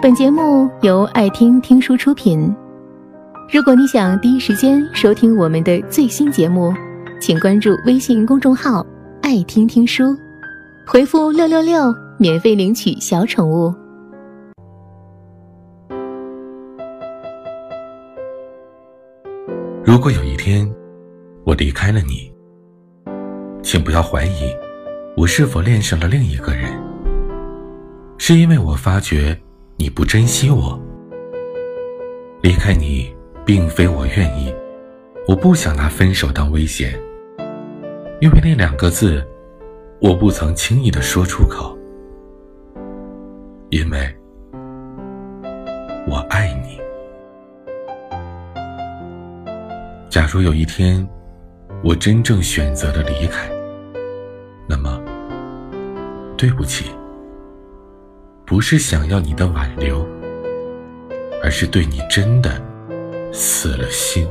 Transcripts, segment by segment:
本节目由爱听听书出品。如果你想第一时间收听我们的最新节目，请关注微信公众号“爱听听书”，回复“六六六”免费领取小宠物。如果有一天我离开了你，请不要怀疑我是否恋上了另一个人，是因为我发觉你不珍惜我。离开你并非我愿意，我不想拿分手当威胁，因为那两个字我不曾轻易的说出口，因为我爱你。假如有一天，我真正选择了离开，那么，对不起，不是想要你的挽留，而是对你真的死了心。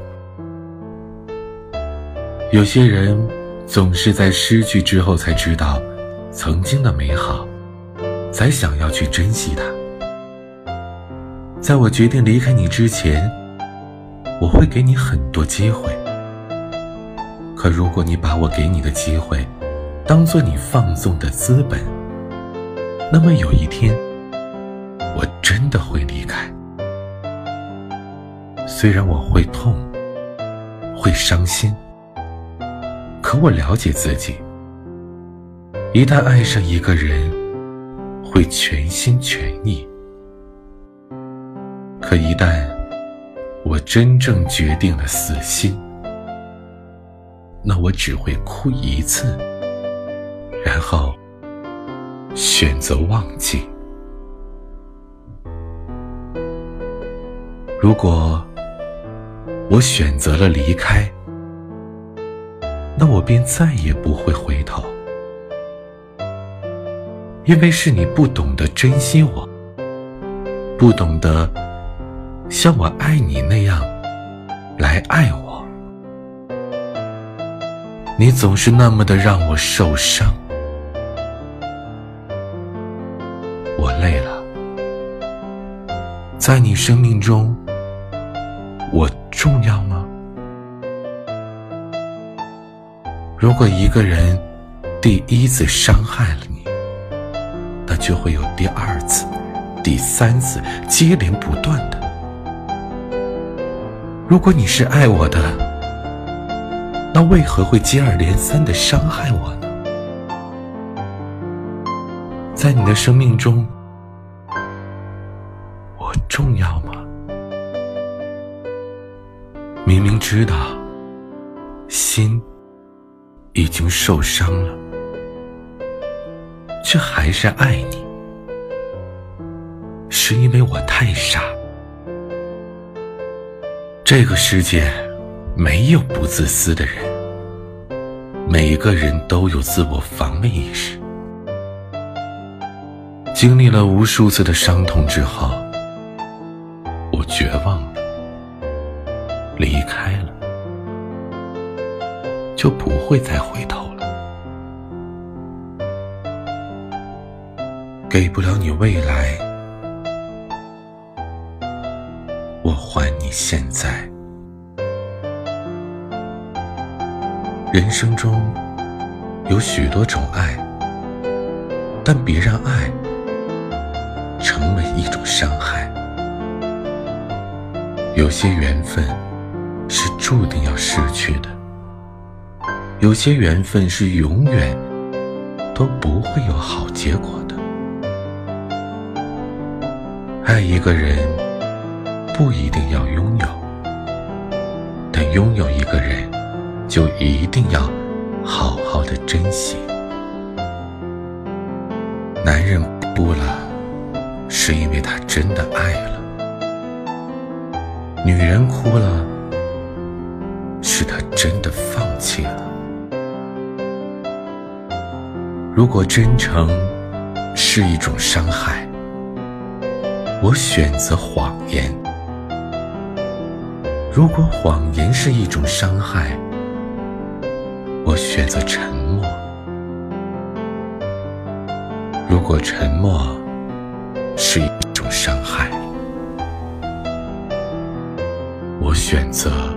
有些人总是在失去之后才知道曾经的美好，才想要去珍惜它。在我决定离开你之前。我会给你很多机会，可如果你把我给你的机会当做你放纵的资本，那么有一天我真的会离开。虽然我会痛，会伤心，可我了解自己，一旦爱上一个人，会全心全意。可一旦……我真正决定了死心，那我只会哭一次，然后选择忘记。如果我选择了离开，那我便再也不会回头，因为是你不懂得珍惜我，不懂得。像我爱你那样来爱我，你总是那么的让我受伤。我累了，在你生命中，我重要吗？如果一个人第一次伤害了你，那就会有第二次、第三次，接连不断的。如果你是爱我的，那为何会接二连三的伤害我呢？在你的生命中，明明知道心已经受伤了，却还是爱你，是因为我太傻。这个世界没有不自私的人，每个人都有自我防卫意识。经历了无数次的伤痛之后，我绝望了，离开了，就不会再回头了。给不了你未来。我还你现在。人生中有许多种爱，但别让爱成为一种伤害。有些缘分注定要失去的，有些缘分是永远都不会有好结果的。爱一个人。不一定要拥有，但拥有一个人，就一定要好好的珍惜。男人哭了，是因为他真的爱了；女人哭了，是他真的放弃了。如果真诚是一种伤害，我选择谎言。如果谎言是一种伤害，我选择沉默；如果沉默是一种。伤害。我选择